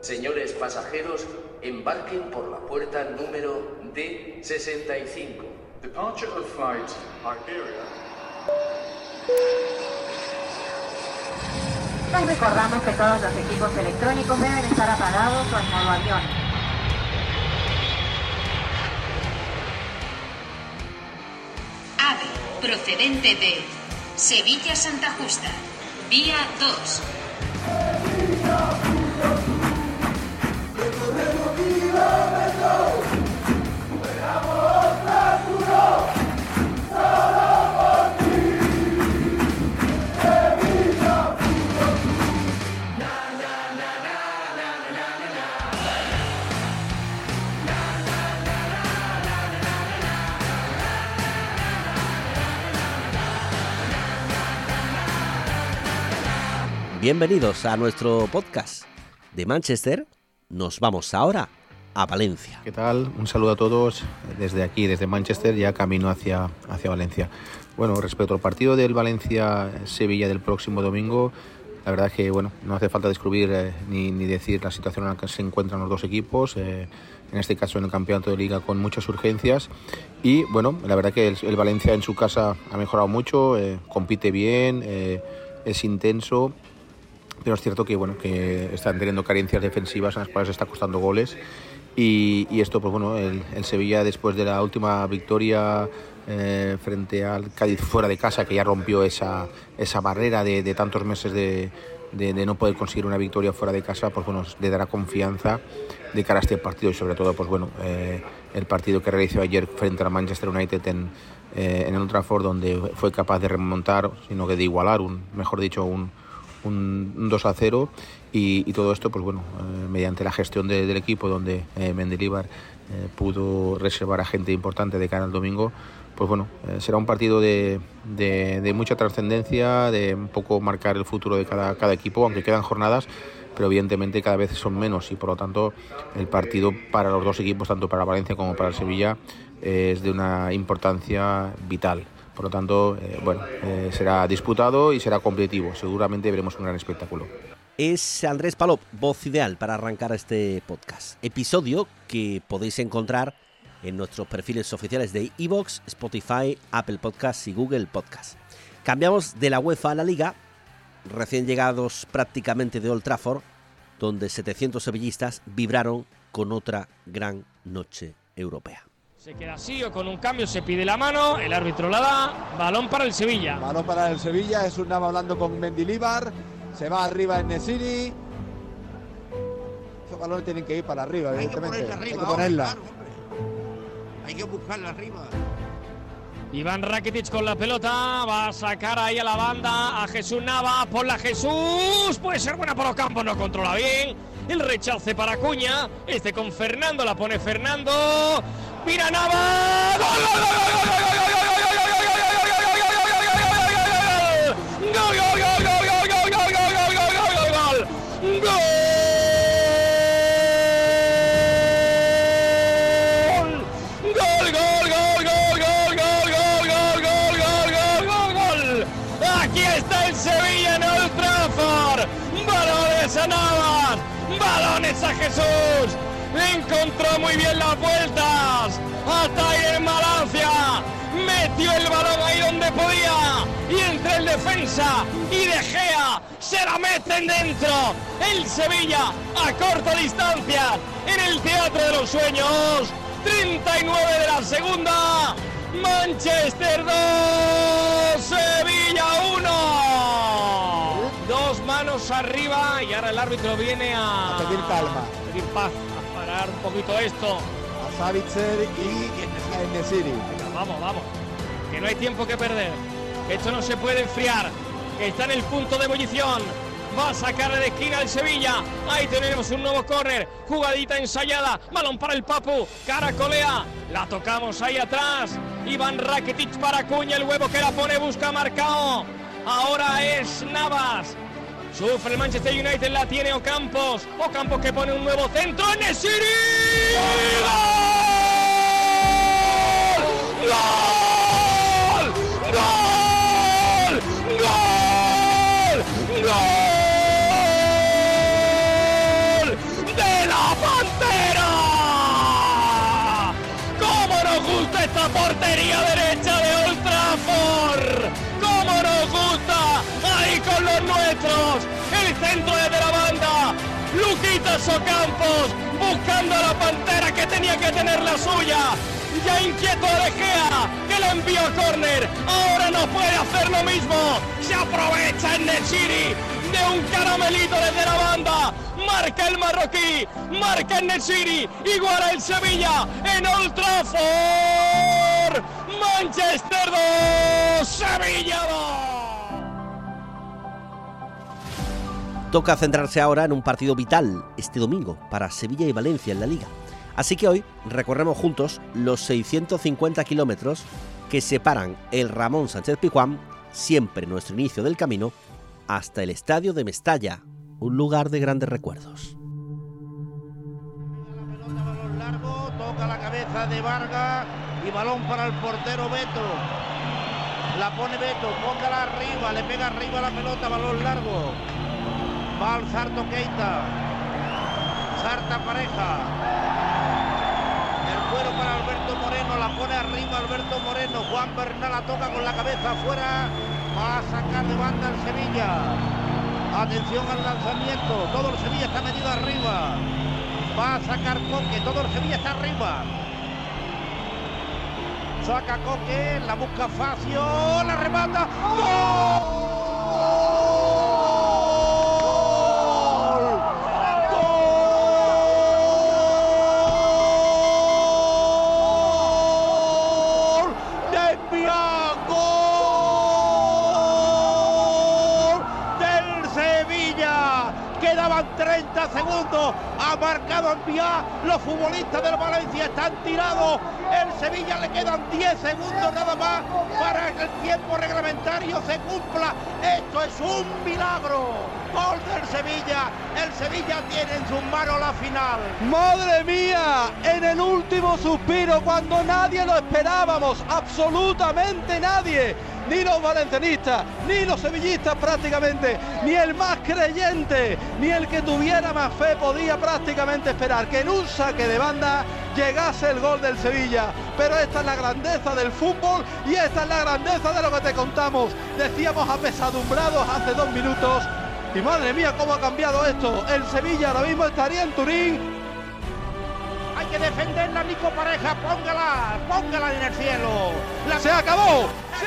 Señores pasajeros, embarquen por la puerta número D65. Departure of flight Iberia. Les recordamos que todos los equipos electrónicos deben estar apagados o en modo avión. AVE, procedente de Sevilla Santa Justa, vía 2. Bienvenidos a nuestro podcast. De Manchester nos vamos ahora a Valencia. ¿Qué tal? Un saludo a todos desde aquí, desde Manchester, ya camino hacia, hacia Valencia. Bueno, respecto al partido del Valencia-Sevilla del próximo domingo, la verdad que bueno, no hace falta descubrir eh, ni, ni, decir la situación en la que se encuentran los dos equipos, eh, en este caso en el campeonato de liga con muchas urgencias. Y bueno, la verdad que el, el Valencia en su casa ha mejorado mucho, eh, compite bien, es intenso pero es cierto que bueno que están teniendo carencias defensivas en las cuales está costando goles. Y, y esto pues bueno el, el, Sevilla después de la última victoria eh, frente al Cádiz fuera de casa que ya rompió esa, esa barrera de, de tantos meses de, de, de, no poder conseguir una victoria fuera de casa pues bueno le dará confianza de cara a este partido y sobre todo pues bueno eh, el partido que realizó ayer frente al Manchester United en, eh, en el Old donde fue capaz de remontar sino que de igualar un mejor dicho un un 2 a 0 y, todo esto pues bueno eh, mediante la gestión de, del equipo donde eh, Mendilibar eh, pudo reservar a gente importante de cara al domingo pues bueno eh, será un partido de, de, mucha trascendencia de un poco marcar el futuro de cada, cada equipo aunque quedan jornadas pero evidentemente cada vez son menos y por lo tanto el partido para los dos equipos tanto para Valencia como para Sevilla es de una importancia vital por lo tanto, eh, bueno, eh, será disputado y será competitivo. Seguramente veremos un gran espectáculo. Es Andrés Palop, voz ideal para arrancar este podcast. Episodio que podéis encontrar en nuestros perfiles oficiales de Evox, Spotify, Apple Podcasts y Google Podcasts. Cambiamos de la UEFA a la Liga, recién llegados prácticamente de Old Trafford, donde 700 sevillistas vibraron con otra gran noche europea. Se queda así o con un cambio se pide la mano, el árbitro la da, balón para el Sevilla. Balón para el Sevilla, es un Nava hablando con Mendilibar, se va arriba en Nesiri. Esos balones tienen que ir para arriba, Hay que evidentemente. arriba, Hay que ponerla. claro, hombre. Hay que buscarla arriba. Iván Rakitic con la pelota, va a sacar ahí a la banda a Jesús Nava, por la Jesús, puede ser buena por los campos, no controla bien. El rechace para Cuña, este con Fernando, la pone Fernando. Pina Nava. ¡Gol, gol, gol, gol, gol, gol, gol, gol! Navas, balones a Jesús, Encontró muy bien las vueltas. Hasta en Malancia. Metió el balón ahí donde podía. Y entre el defensa y De Gea se la meten dentro. El Sevilla a corta distancia en el Teatro de los Sueños. 39 de la segunda. Manchester 2, Sevilla 1. Dos manos arriba y ahora el árbitro viene a, A pedir calma. a pedir paz, un poquito esto. A Savitzer y a vamos, vamos. Que no hay tiempo que perder. Esto no se puede enfriar. Está en el punto de ebullición. Va a sacarle de esquina al Sevilla. Ahí tenemos un nuevo córner. Jugadita ensayada. Balón para el Papu. Caracolea. La tocamos ahí atrás. Iván Rakitic para Cuña. El huevo que la pone. Busca marcado. Ahora es Navas. Sufre el Manchester United, la tiene Ocampos. Ocampos que pone un nuevo centro en el City. ¡Gol! ¡Gol! ¡Gol! ¡Gol! ¡Gol! ¡De la Pantera! ¡Cómo nos gusta esta portería derecha! Luquitas Ocampos buscando a la pantera que tenía que tener la suya. Ya inquieto de Gea, que la envió a córner. Ahora no puede hacer lo mismo. Se aprovecha en Nechiri de un caramelito desde la banda. Marca el marroquí, marca el Nechiri, iguala el Sevilla en Old Trafford. Manchester 2, Sevilla 2. Toca centrarse ahora en un partido vital este domingo para Sevilla y Valencia en la liga. Así que hoy recorremos juntos los 650 kilómetros que separan el Ramón Sánchez Pijuán, siempre nuestro inicio del camino, hasta el estadio de Mestalla, un lugar de grandes recuerdos. largo, toca la cabeza de Vargas y balón para el portero Beto. La pone Beto, póngala arriba, le pega arriba la pelota, balón largo. Va al Sarto Keita. Sarta pareja. El cuero para Alberto Moreno, la pone arriba Alberto Moreno. Juan Bernal la toca con la cabeza afuera. Va a sacar de banda el Sevilla. Atención al lanzamiento. Todo el Sevilla está metido arriba. Va a sacar Coque. Todo el Sevilla está arriba. Saca Coque. La busca Facio. La remata. Marcado Envía. Los futbolistas del Valencia están tirados. El Sevilla le quedan 10 segundos nada más para que el tiempo reglamentario se cumpla. Esto es un milagro. Gol del Sevilla. El Sevilla tiene en sus manos la final. Madre mía, en el último suspiro, cuando nadie lo esperábamos, absolutamente nadie, ni los valencianistas, ni los sevillistas prácticamente, ni el más creyente, ni el que tuviera más fe podía prácticamente esperar que en un saque de banda llegase el gol del Sevilla. Pero esta es la grandeza del fútbol y esta es la grandeza de lo que te contamos. Decíamos apesadumbrados hace dos minutos. Y madre mía, cómo ha cambiado esto. El Sevilla ahora mismo estaría en Turín que defenderla, Nico Pareja. Póngala, póngala en el cielo. La ¡Se acabó! ¡Se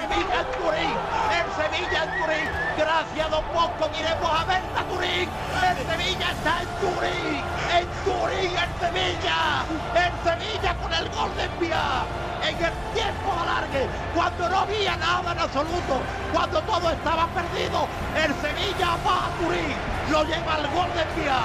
Sevilla en Turín, el Sevilla en Turín. Gracias, don Bosco, iremos a ver a Turín. El Sevilla está en Turín, en Turín, el Sevilla. El Sevilla con el gol de Envía. En el tiempo alargue, cuando no había nada en absoluto, cuando todo estaba perdido, el Sevilla va a Turín, lo lleva el gol de Envía.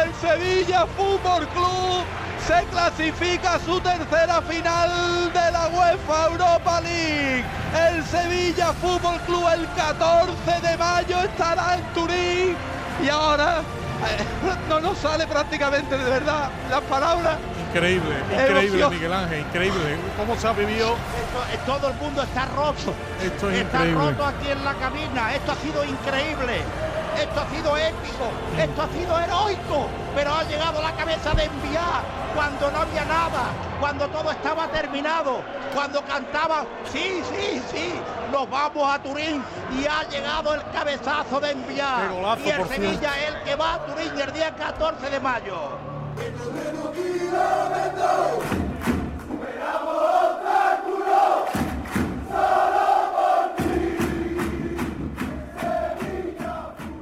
El Sevilla Fútbol Club se clasifica a su tercera final de la UEFA Europa League. El Sevilla Fútbol Club el 14 de mayo estará en Turín y ahora eh, no nos sale prácticamente de verdad las palabras. Increíble, increíble. Miguel Ángel, increíble. ¿Cómo se ha vivido? Esto- eh, todo el mundo está roto. Esto es está increíble. roto aquí en la cabina. Esto ha sido increíble. Esto ha sido épico. Esto ha sido heroico. Pero ha llegado la cabeza de enviar cuando no había nada. Cuando todo estaba terminado. Cuando cantaba, sí, sí, sí, nos vamos a Turín. Y ha llegado el cabezazo de enviar. Golazo, y el Sevilla el que va a Turín el día 14 de mayo.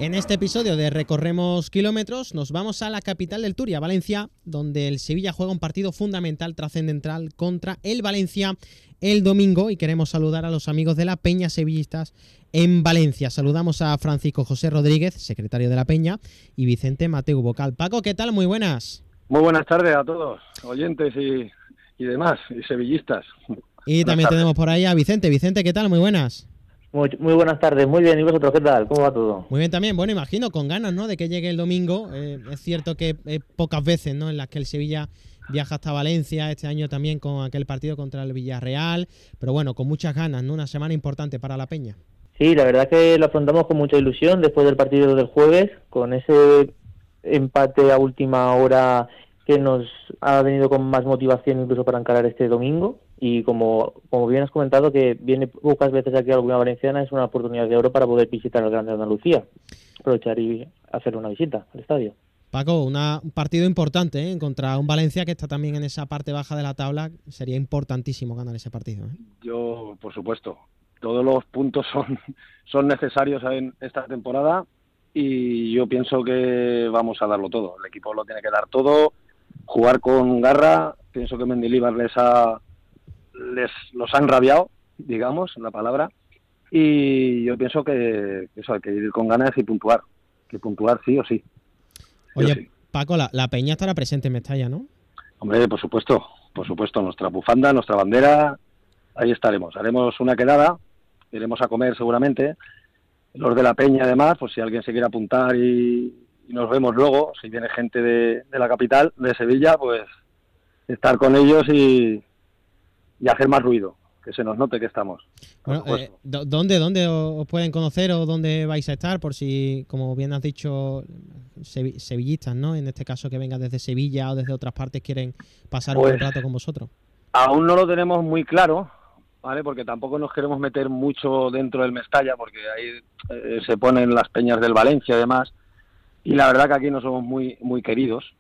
En este episodio de Recorremos Kilómetros nos vamos a la capital del Turia, Valencia, donde el Sevilla juega un partido fundamental, trascendental contra el Valencia el domingo y queremos saludar a los amigos de la Peña Sevillistas en Valencia. Saludamos a Francisco José Rodríguez, secretario de la Peña, y Vicente Mateo Vocal. Paco, ¿qué tal? Muy buenas. Muy buenas tardes a todos, oyentes y, y demás, y sevillistas. Y también tenemos por ahí a Vicente. Vicente, ¿qué tal? Muy buenas. Muy, muy buenas tardes, muy bien. ¿Y vosotros qué tal? ¿Cómo va todo? Muy bien también, bueno, imagino con ganas, ¿no? De que llegue el domingo. Eh, es cierto que eh, pocas veces, ¿no? En las que el Sevilla viaja hasta Valencia, este año también con aquel partido contra el Villarreal, pero bueno, con muchas ganas, ¿no? Una semana importante para la Peña. Sí, la verdad que lo afrontamos con mucha ilusión después del partido del jueves, con ese empate a última hora que nos ha venido con más motivación incluso para encarar este domingo y como, como bien has comentado que viene pocas veces aquí a alguna valenciana es una oportunidad de oro para poder visitar el Grande Andalucía, aprovechar y hacer una visita al estadio. Paco, una, un partido importante ¿eh? contra un Valencia que está también en esa parte baja de la tabla. Sería importantísimo ganar ese partido. ¿eh? Yo, por supuesto, todos los puntos son, son necesarios en esta temporada y yo pienso que vamos a darlo todo. El equipo lo tiene que dar todo, jugar con garra. Pienso que Mendilibar les ha les los han rabiado, digamos, la palabra. Y yo pienso que eso hay que ir con ganas y puntuar, que puntuar sí o sí. Oye, Paco, la, la, peña estará presente en Mestalla, ¿no? Hombre, por supuesto, por supuesto, nuestra bufanda, nuestra bandera, ahí estaremos. Haremos una quedada, iremos a comer seguramente. Los de la peña, además, pues si alguien se quiere apuntar y, y nos vemos luego, si viene gente de, de, la capital, de Sevilla, pues estar con ellos y, y hacer más ruido, que se nos note que estamos. Bueno, eh, ¿dónde, ¿Dónde os pueden conocer o dónde vais a estar? Por si, como bien has dicho, sevillistas, ¿no? En este caso que vengan desde Sevilla o desde otras partes quieren pasar pues, un buen rato con vosotros. Aún no lo tenemos muy claro, ¿vale? Porque tampoco nos queremos meter mucho dentro del Mestalla, porque ahí eh, se ponen las peñas del Valencia y demás. Y la verdad que aquí no somos muy, muy queridos,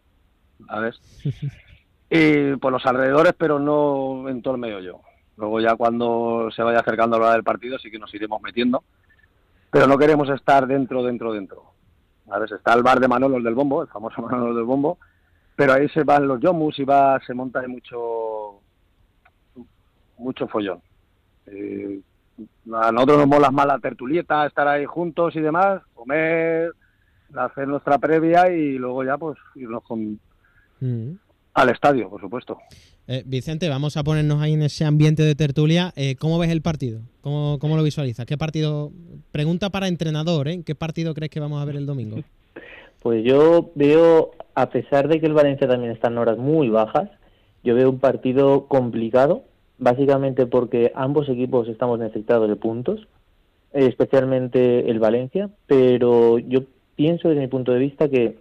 ¿sabes? y por los alrededores, pero no en todo el medio yo. Luego ya cuando se vaya acercando la hora del partido sí que nos iremos metiendo, pero no queremos estar dentro, dentro, dentro. A veces está el bar de Manolos del Bombo, el famoso Manolos del Bombo, pero ahí se van los yomus y va, se monta de mucho, mucho follón. Eh, a nosotros nos mola más la tertulieta, estar ahí juntos y demás, comer, hacer nuestra previa y luego ya pues irnos con, mm. al estadio, por supuesto. Eh, Vicente, vamos a ponernos ahí en ese ambiente de tertulia. Eh, ¿Cómo ves el partido? ¿Cómo, ¿Cómo, lo visualizas? ¿Qué partido? Pregunta para entrenador, ¿eh? ¿Qué partido crees que vamos a ver el domingo? Pues yo veo, a pesar de que el Valencia también está en horas muy bajas, yo veo un partido complicado, básicamente porque ambos equipos estamos necesitados de puntos, especialmente el Valencia, pero yo pienso desde mi punto de vista que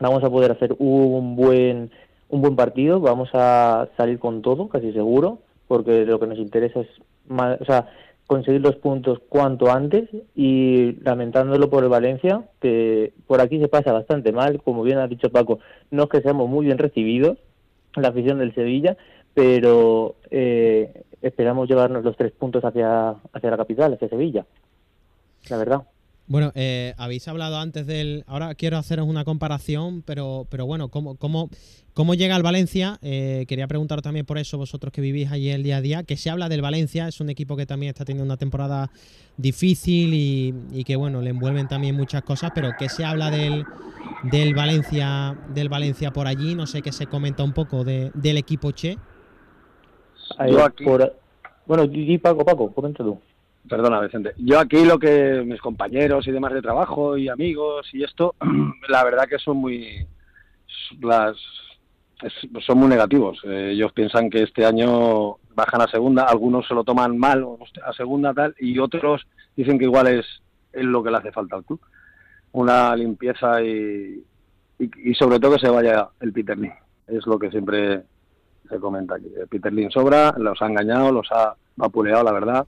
vamos a poder hacer un buen un buen partido, vamos a salir con todo, casi seguro, porque lo que nos interesa es o sea, conseguir los puntos cuanto antes y lamentándolo por el Valencia, que por aquí se pasa bastante mal, como bien ha dicho Paco, no es que seamos muy bien recibidos, la afición del Sevilla, pero eh, esperamos llevarnos los tres puntos hacia, hacia la capital, hacia Sevilla, la verdad. Bueno, eh, habéis hablado antes del... Ahora quiero haceros una comparación, pero, pero bueno, ¿cómo, cómo, cómo llega el Valencia? Eh, quería preguntar también por eso, vosotros que vivís allí el día a día, que se habla del Valencia, es un equipo que también está teniendo una temporada difícil y, y que, bueno, le envuelven también muchas cosas, pero que se habla del, del, Valencia, del Valencia por allí? No sé qué se comenta un poco de, del equipo Che. Yo aquí... Por... Bueno, y Paco, Paco, comenta tú. Perdona, Vicente. Yo aquí lo que mis compañeros y demás de trabajo y amigos y esto, la verdad que son muy las son muy negativos. Eh, ellos piensan que este año bajan a segunda, algunos se lo toman mal a segunda tal y otros dicen que igual es, es lo que le hace falta al club. Una limpieza y, y, y sobre todo que se vaya el Peter Lee. Es lo que siempre se comenta aquí. El Peter Lee sobra, los ha engañado, los ha vapuleado, la verdad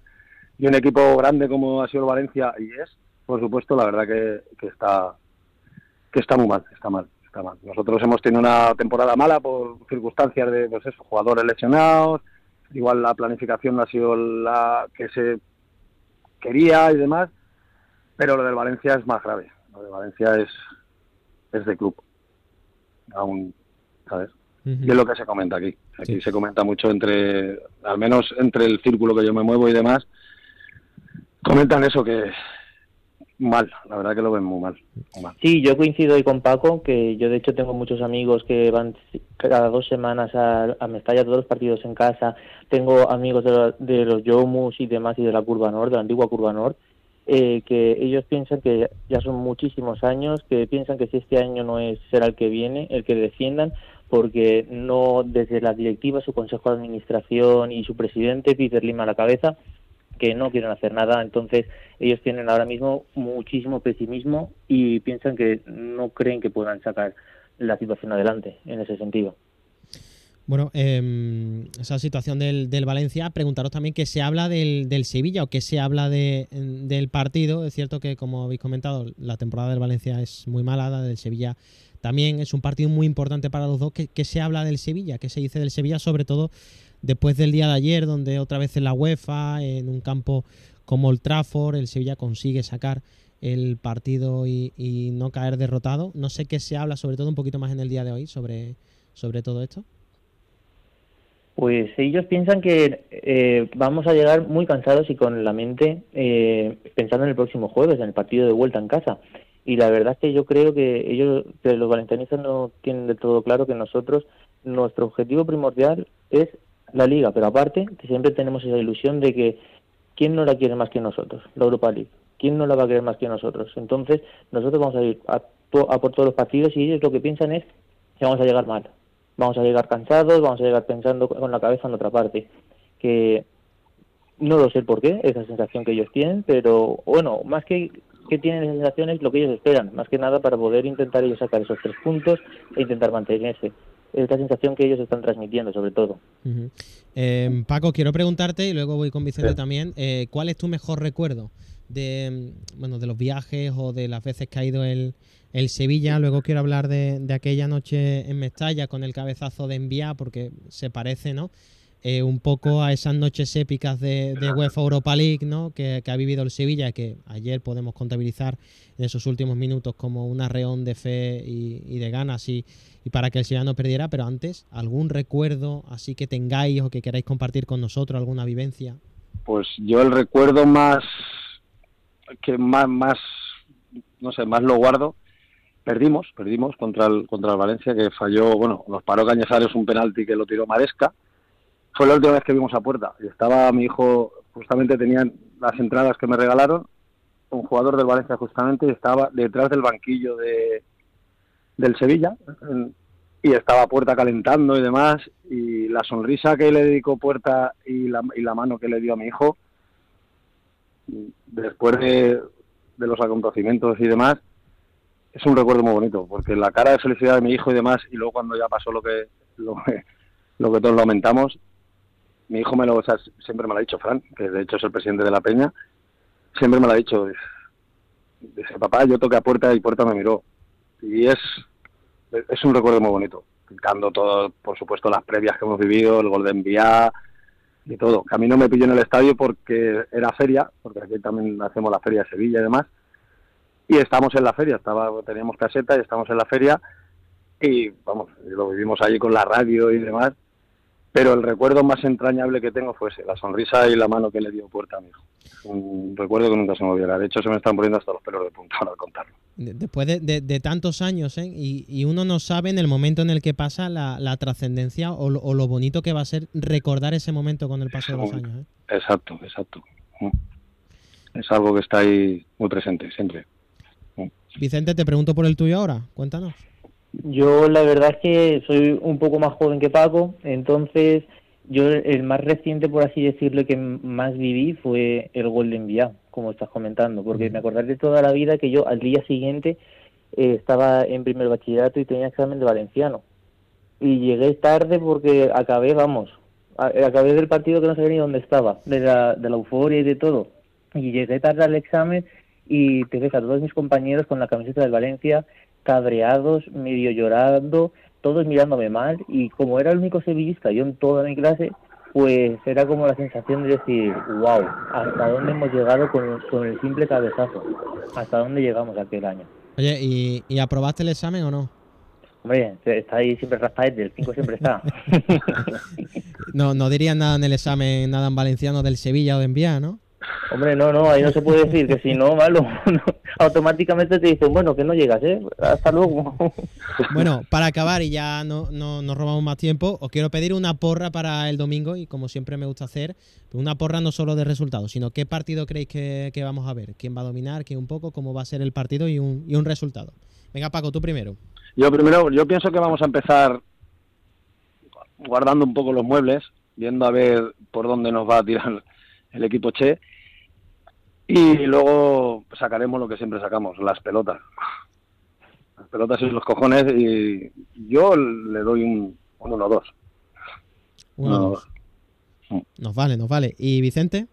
y un equipo grande como ha sido Valencia y es, por supuesto, la verdad que, que está que está muy mal, está mal, está mal. Nosotros hemos tenido una temporada mala por circunstancias de pues eso, jugadores lesionados, igual la planificación no ha sido la que se quería y demás, pero lo del Valencia es más grave. Lo de Valencia es es de club. Aún, ¿sabes? Y es lo que se comenta aquí. Aquí se comenta mucho entre, al menos entre el círculo que yo me muevo y demás, comentan eso que mal, la verdad que lo ven muy mal, Sí, yo coincido ahí con Paco, que yo de hecho tengo muchos amigos que van cada dos semanas a, a Mestalla, todos los partidos en casa, tengo amigos de, de los Yomus y demás y de la Curva Norte, de la antigua Curva Norte, eh, que ellos piensan que ya son muchísimos años, que piensan que si este año no es será el que viene, el que defiendan, porque no desde la directiva, su consejo de administración y su presidente, Peter Lima a la cabeza, que no quieren hacer nada. Entonces, ellos tienen ahora mismo muchísimo pesimismo y piensan que no creen que puedan sacar la situación adelante en ese sentido. Bueno, eh, esa situación del, del, Valencia, preguntaros también qué se habla del, del Sevilla o qué se habla de, del partido. Es cierto que, como habéis comentado, la temporada del Valencia es muy mala, la del Sevilla también es un partido muy importante para los dos. ¿Qué, se habla del Sevilla? ¿Qué se dice del Sevilla? Sobre todo después del día de ayer, donde otra vez en la UEFA, en un campo como el Trafford, el Sevilla consigue sacar el partido y, y, no caer derrotado. No sé qué se habla, sobre todo un poquito más en el día de hoy, sobre, sobre todo esto. Pues ellos piensan que eh, vamos a llegar muy cansados y con la mente eh, pensando en el próximo jueves, en el partido de vuelta en casa. Y la verdad es que yo creo que ellos, los valencianistas no tienen de todo claro que nosotros, nuestro objetivo primordial es la liga, pero aparte que siempre tenemos esa ilusión de que ¿quién no la quiere más que nosotros? La Europa League. ¿Quién no la va a querer más que nosotros? Entonces, nosotros vamos a ir a, a por todos los partidos y ellos lo que piensan es que vamos a llegar mal. Vamos a llegar cansados, vamos a llegar pensando con la cabeza en otra parte. Que no lo sé por qué, esa sensación que ellos tienen, pero bueno, más que que tienen esa sensación es lo que ellos esperan, más que nada para poder intentar ellos sacar esos tres puntos e intentar mantenerse es la sensación que ellos están transmitiendo, sobre todo. Uh -huh. eh, Paco, quiero preguntarte, y luego voy con Vicente sí. también, eh, ¿cuál es tu mejor recuerdo de, bueno, de los viajes o de las veces que ha ido el, el Sevilla? Luego quiero hablar de, de, aquella noche en Mestalla con el cabezazo de Envía, porque se parece, ¿no? Eh, un poco a esas noches épicas de, de UEFA Europa League ¿no? que, que, ha vivido el Sevilla, que ayer podemos contabilizar en esos últimos minutos como un arreón de fe y, y de ganas y, y, para que el Sevilla no perdiera. Pero antes, ¿algún recuerdo así que tengáis o que queráis compartir con nosotros, alguna vivencia? Pues yo el recuerdo más que más, más no sé, más lo guardo. Perdimos, perdimos contra el, contra el Valencia, que falló, bueno, nos paró Cañizares un penalti que lo tiró Maresca fue la última vez que vimos a puerta. Y estaba mi hijo, justamente tenían las entradas que me regalaron, un jugador del Valencia justamente, y estaba detrás del banquillo de del Sevilla, y estaba puerta calentando y demás, y la sonrisa que le dedicó puerta y la, y la mano que le dio a mi hijo, después de, de los acontecimientos y demás, es un recuerdo muy bonito, porque la cara de felicidad de mi hijo y demás, y luego cuando ya pasó lo que, lo que, lo que todos lamentamos, mi hijo me lo, siempre me lo ha dicho, Fran, que de hecho es el presidente de la Peña, siempre me lo ha dicho. Dice, papá, yo toqué a puerta y puerta me miró. Y es, es un recuerdo muy bonito. Picando todo, por supuesto, las previas que hemos vivido, el gol de enviar y todo. Que a no me pilló en el estadio porque era feria, porque aquí también hacemos la feria de Sevilla y demás. Y estamos en la feria, estaba, teníamos caseta y estamos en la feria. Y vamos, lo vivimos allí con la radio y demás pero el recuerdo más entrañable que tengo fue ese, la sonrisa y la mano que le dio puerta a mi hijo. Un recuerdo que nunca se me olvidará. De hecho, se me están poniendo hasta los pelos de punta al contarlo. Después de, de, de tantos años, ¿eh? y, y, uno no sabe en el momento en el que pasa la, la trascendencia o, o, lo bonito que va a ser recordar ese momento con el paso de los años. ¿eh? Exacto, exacto. Es algo que está ahí muy presente, siempre. Vicente, te pregunto por el tuyo ahora. Cuéntanos. Yo la verdad es que soy un poco más joven que Paco, entonces yo el más reciente, por así decirlo, que más viví fue el gol de como estás comentando, porque me acordaré de toda la vida que yo al día siguiente eh, estaba en primer bachillerato y tenía examen de valenciano. Y llegué tarde porque acabé, vamos, acabé del partido que no sabía ni dónde estaba, de la, de la euforia y de todo. Y llegué tarde al examen y te ves a todos mis compañeros con la camiseta del Valencia cabreados, medio llorando, todos mirándome mal y como era el único sevillista yo en toda mi clase, pues era como la sensación de decir, wow, hasta dónde hemos llegado con, con el simple cabezazo, hasta dónde llegamos aquel año. Oye, ¿y, ¿y aprobaste el examen o no? Hombre, está ahí siempre Rafael, el 5 siempre está. no, no dirían nada en el examen, nada en valenciano del Sevilla o de Envía, ¿no? Hombre, no, no, ahí no se puede decir que si no, malo, no, automáticamente te dicen, bueno, que no llegas, ¿eh? Hasta luego. Bueno, para acabar y ya no, no nos robamos más tiempo, os quiero pedir una porra para el domingo y como siempre me gusta hacer, una porra no solo de resultados, sino qué partido creéis que, que vamos a ver, quién va a dominar, quién un poco, cómo va a ser el partido y un, y un resultado. Venga, Paco, tú primero. Yo primero, yo pienso que vamos a empezar guardando un poco los muebles, viendo a ver por dónde nos va a tirar el equipo Che y luego sacaremos lo que siempre sacamos, las pelotas. las pelotas y los cojones y yo le doy un, un 1-2. Uno, Nos vale, nos vale. ¿Y Vicente?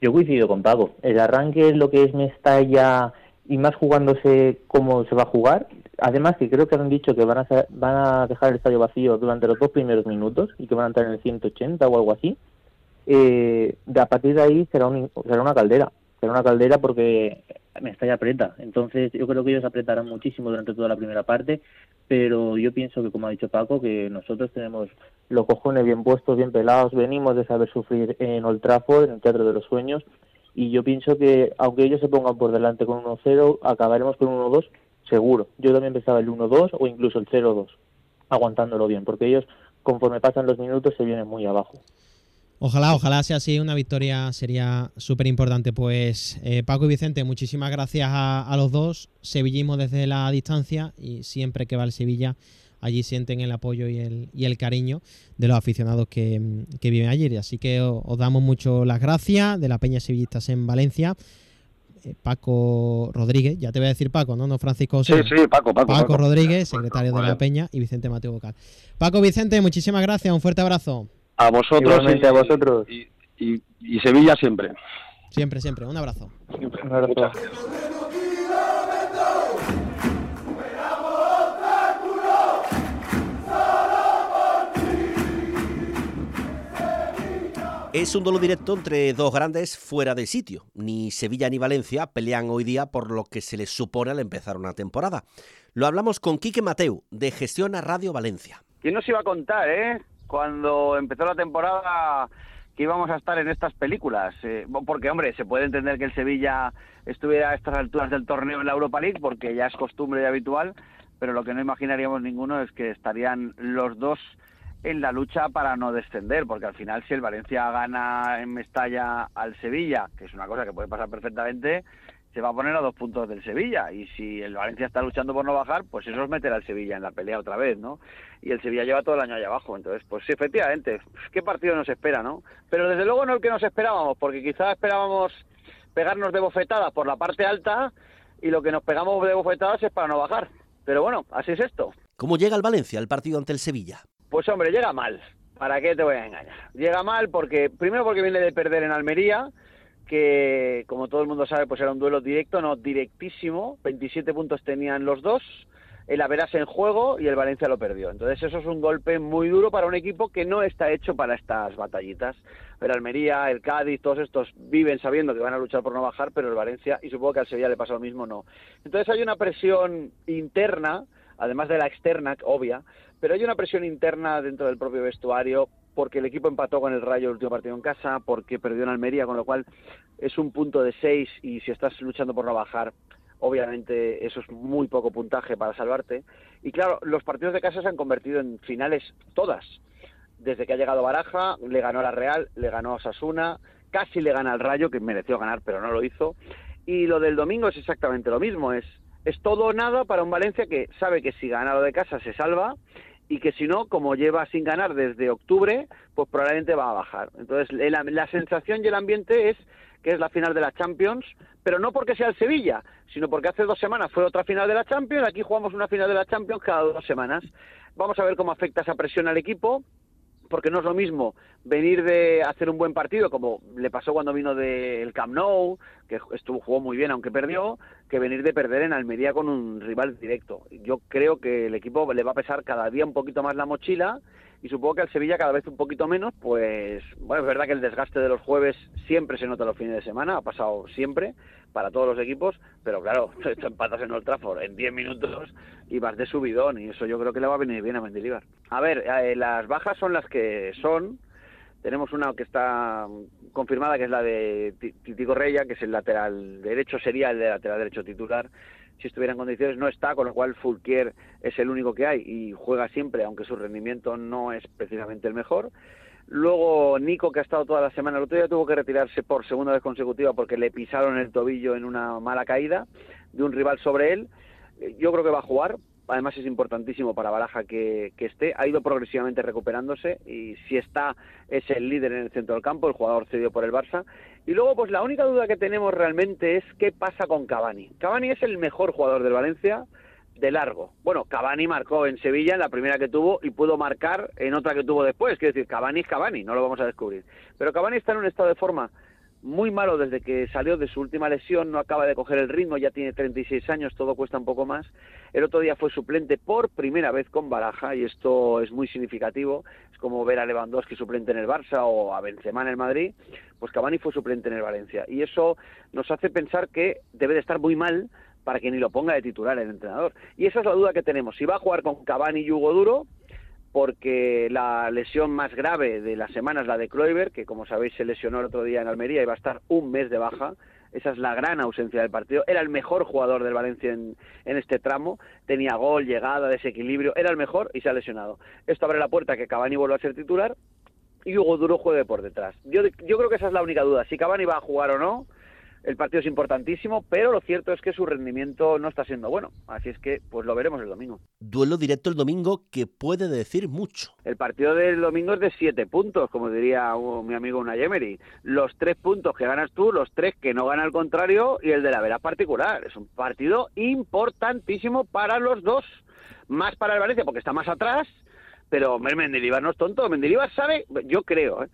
Yo coincido con Paco. El arranque es lo que es Mestalla y más jugándose cómo se va a jugar. Además que creo que han dicho que van a, van a dejar el estadio vacío durante los dos primeros minutos y que van a entrar en el 180 o algo así. Eh, de a partir de ahí será, un- será una caldera. Será una caldera porque Mestalla aprieta. Entonces yo creo que ellos apretarán muchísimo durante toda la primera parte. Pero yo pienso que, como ha dicho Paco, que nosotros tenemos los cojones bien puestos, bien pelados. Venimos de saber sufrir en Old Trafford, en el Teatro de los Sueños. Y yo pienso que, aunque ellos se pongan por delante con 1-0, acabaremos con 1-2 seguro. Yo también pensaba el 1-2 o incluso el 0-2, aguantándolo bien, porque ellos, conforme pasan los minutos, se vienen muy abajo. Ojalá, ojalá sea así. Una victoria sería súper importante. Pues eh, Paco y Vicente, muchísimas gracias a, a los dos. Sevillismo desde la distancia y siempre que va el Sevilla, allí sienten el apoyo y el, y el cariño de los aficionados que, mm, que viven allí. Así que os, damos mucho las gracias de la Peña Sevillistas en Valencia. Eh, Paco Rodríguez, ya te voy a decir Paco, ¿no? No Francisco Sí, José. sí, Paco, Paco. Paco Paco. Rodríguez, secretario de la. Peña, y Vicente Mateo Vocal. Paco Vicente, muchísimas gracias, un fuerte abrazo. A vosotros Igualmente y, a vosotros. Y, y- y Sevilla siempre. Siempre, siempre, un abrazo. Siempre. Un abrazo. Muchas. Es un duelo directo entre dos grandes fuera de sitio. Ni Sevilla ni Valencia pelean hoy día por lo que se les supone al empezar una temporada. Lo hablamos con Quique Mateu, de Gestiona Radio Valencia. ¿Quién nos iba a contar, eh? Cuando empezó la temporada que íbamos a estar en estas películas. Eh, porque, hombre, se puede entender que el Sevilla estuviera a estas alturas del torneo en la Europa League, porque ya es costumbre y habitual, pero lo que no imaginaríamos ninguno es que estarían los dos en la lucha para no descender, porque al final si el Valencia gana en Mestalla al Sevilla, que es una cosa que puede pasar perfectamente, se va a poner a dos puntos del Sevilla y si el Valencia está luchando por no bajar, pues eso es meter al Sevilla en la pelea otra vez, ¿no? Y el Sevilla lleva todo el año allá abajo, entonces pues sí, efectivamente, qué partido nos espera, ¿no? Pero desde luego no el que nos esperábamos, porque quizás esperábamos pegarnos de bofetadas por la parte alta y lo que nos pegamos de bofetadas es para no bajar. Pero bueno, así es esto. ¿Cómo llega el Valencia al partido ante el Sevilla? Pues hombre, llega mal. ¿Para qué te voy a engañar? Llega mal porque, primero porque viene de perder en Almería, que como todo el mundo sabe, pues era un duelo directo, no directísimo. 27 puntos tenían los dos, el Averas en juego y el Valencia lo perdió. Entonces eso es un golpe muy duro para un equipo que no está hecho para estas batallitas. El Almería, el Cádiz, todos estos viven sabiendo que van a luchar por no bajar, pero el Valencia, y supongo que al Sevilla le pasa lo mismo, no. Entonces hay una presión interna, además de la externa, obvia, pero hay una presión interna dentro del propio vestuario porque el equipo empató con el Rayo el último partido en casa, porque perdió en Almería, con lo cual es un punto de seis y si estás luchando por no bajar, obviamente eso es muy poco puntaje para salvarte. Y claro, los partidos de casa se han convertido en finales todas. Desde que ha llegado Baraja, le ganó a la Real, le ganó a Sasuna, casi le gana al Rayo, que mereció ganar, pero no lo hizo. Y lo del domingo es exactamente lo mismo, es, es todo o nada para un Valencia que sabe que si gana lo de casa se salva y que si no, como lleva sin ganar desde octubre, pues probablemente va a bajar. Entonces, la, la sensación y el ambiente es que es la final de la Champions, pero no porque sea el Sevilla, sino porque hace dos semanas fue otra final de la Champions, aquí jugamos una final de la Champions cada dos semanas. Vamos a ver cómo afecta esa presión al equipo, porque no es lo mismo venir de hacer un buen partido, como le pasó cuando vino del Camp Nou, que estuvo jugó muy bien aunque perdió, que venir de perder en Almería con un rival directo. Yo creo que el equipo le va a pesar cada día un poquito más la mochila y supongo que al Sevilla cada vez un poquito menos, pues bueno, es verdad que el desgaste de los jueves siempre se nota los fines de semana, ha pasado siempre para todos los equipos, pero claro, te empatas en Old Trafford en 10 minutos y vas de subidón y eso yo creo que le va a venir bien a Mendilibar. A ver, eh, las bajas son las que son, tenemos una que está confirmada, que es la de Titi Correia, que es el lateral derecho, sería el de lateral derecho titular. Si estuviera en condiciones, no está, con lo cual Fulquier es el único que hay y juega siempre, aunque su rendimiento no es precisamente el mejor. Luego Nico, que ha estado toda la semana, el otro día tuvo que retirarse por segunda vez consecutiva porque le pisaron el tobillo en una mala caída de un rival sobre él. Yo creo que va a jugar, además es importantísimo para Baraja que, que, esté, ha ido progresivamente recuperándose y si está es el líder en el centro del campo, el jugador cedido por el Barça. Y luego pues la única duda que tenemos realmente es qué pasa con Cavani. Cavani es el mejor jugador del Valencia, de largo. Bueno, Cavani marcó en Sevilla en la primera que tuvo y pudo marcar en otra que tuvo después. Quiero decir, Cavani es Cavani, no lo vamos a descubrir. Pero Cavani está en un estado de forma muy malo desde que salió de su última lesión, no acaba de coger el ritmo, ya tiene 36 años, todo cuesta un poco más. El otro día fue suplente por primera vez con Baraja y esto es muy significativo. Es como ver a Lewandowski suplente en el Barça o a Benzema en el Madrid. Pues Cavani fue suplente en el Valencia y eso nos hace pensar que debe de estar muy mal para que ni lo ponga de titular el entrenador. Y esa es la duda que tenemos. Si va a jugar con Cavani y Hugo Duro, porque la lesión más grave de la semana es la de Kloiber, que como sabéis se lesionó el otro día en Almería y va a estar un mes de baja. Esa es la gran ausencia del partido. Era el mejor jugador del Valencia en, en, este tramo. Tenía gol, llegada, desequilibrio. Era el mejor y se ha lesionado. Esto abre la puerta que Cavani vuelva a ser titular y Hugo Duro juegue por detrás. Yo, yo creo que esa es la única duda. Si Cavani va a jugar o no, el partido es importantísimo, pero lo cierto es que su rendimiento no está siendo bueno. Así es que, pues lo veremos el domingo. Duelo directo el domingo que puede decir mucho. El partido del domingo es de siete puntos, como diría mi amigo Unai Emery. Los tres puntos que ganas tú, los tres que no gana el contrario y el de la vera particular. Es un partido importantísimo para los dos. Más para el Valencia porque está más atrás, pero Mendilibar no es tonto. Mendilibar sabe, yo creo, ¿eh?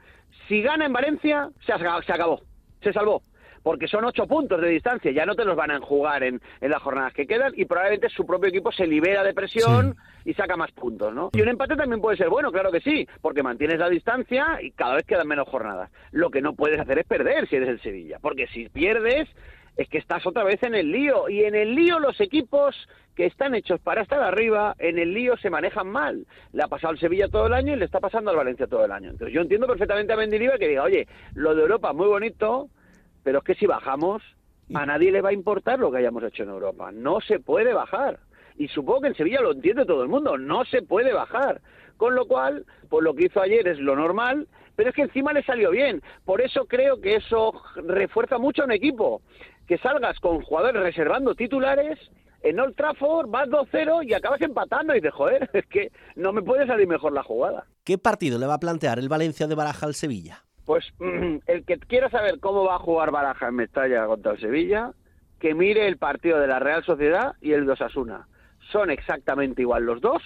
si gana en Valencia, se acabó, se salvó porque son ocho puntos de distancia, ya no te los van a enjugar en, en las jornadas que quedan y probablemente su propio equipo se libera de presión sí. y saca más puntos, ¿no? Y un empate también puede ser bueno, claro que sí, porque mantienes la distancia y cada vez quedan menos jornadas. Lo que no puedes hacer es perder si eres el Sevilla, porque si pierdes es que estás otra vez en el lío y en el lío los equipos que están hechos para estar arriba, en el lío se manejan mal. Le ha pasado al Sevilla todo el año y le está pasando al Valencia todo el año. Entonces yo entiendo perfectamente a Mendilibar que diga, oye, lo de Europa es muy bonito, pero es que si bajamos, a nadie le va a importar lo que hayamos hecho en Europa. No se puede bajar. Y supongo que en Sevilla lo entiende todo el mundo. No se puede bajar. Con lo cual, pues lo que hizo ayer es lo normal, pero es que encima le salió bien. Por eso creo que eso refuerza mucho a un equipo. Que salgas con jugadores reservando titulares en Old Trafford, vas 2-0 y acabas empatando y dices, joder, es que no me puede salir mejor la jugada. ¿Qué partido le va a plantear el Valencia de Baraja al Sevilla? Pues el que quiera saber cómo va a jugar Baraja en Mestalla contra el Sevilla, que mire el partido de la Real Sociedad y el de Osasuna. Son exactamente igual los dos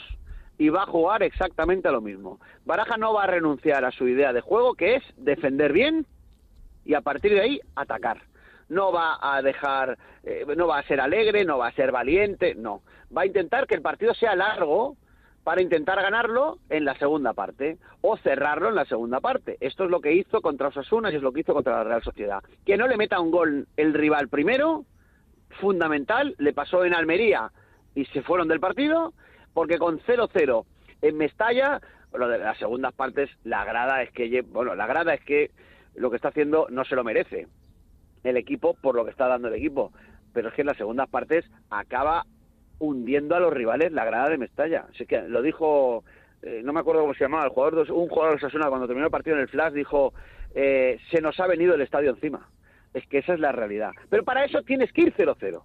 y va a jugar exactamente a lo mismo. Baraja no va a renunciar a su idea de juego, que es defender bien y a partir de ahí atacar. No va a dejar, eh, no va a ser alegre, no va a ser valiente, no. Va a intentar que el partido sea largo, para intentar ganarlo en la segunda parte o cerrarlo en la segunda parte. Esto es lo que hizo contra Osasuna y es lo que hizo contra la Real Sociedad. Que no le meta un gol el rival primero, fundamental, le pasó en Almería y se fueron del partido, porque con 0-0 en Mestalla, lo de las segundas partes, la grada es que, bueno, la grada es que lo que está haciendo no se lo merece el equipo por lo que está dando el equipo, pero es que en las segundas partes acaba hundiendo a los rivales la grada de Mestalla. Así que lo dijo, eh, no me acuerdo cómo se llamaba, el jugador, un jugador de Osasuna cuando terminó el partido en el Flash dijo, eh, se nos ha venido el estadio encima. Es que esa es la realidad. Pero para eso tienes que ir 0-0.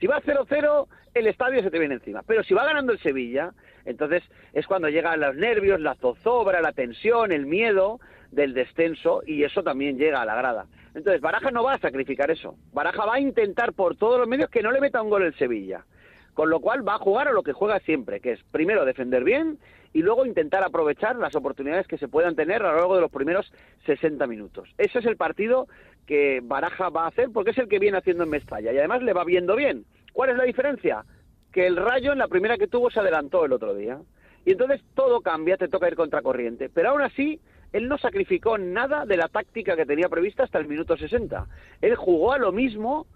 Si va 0-0, el estadio se te viene encima. Pero si va ganando el Sevilla, entonces es cuando llegan los nervios, la zozobra, la tensión, el miedo del descenso y eso también llega a la grada. Entonces Baraja no va a sacrificar eso. Baraja va a intentar por todos los medios que no le meta un gol el Sevilla. Con lo cual va a jugar a lo que juega siempre, que es primero defender bien y luego intentar aprovechar las oportunidades que se puedan tener a lo largo de los primeros 60 minutos. Ese es el partido que Baraja va a hacer porque es el que viene haciendo en Mestalla y además le va viendo bien. ¿Cuál es la diferencia? Que el Rayo en la primera que tuvo se adelantó el otro día. Y entonces todo cambia, te toca ir contracorriente. Pero aún así, él no sacrificó nada de la táctica que tenía prevista hasta el minuto 60. Él jugó a lo mismo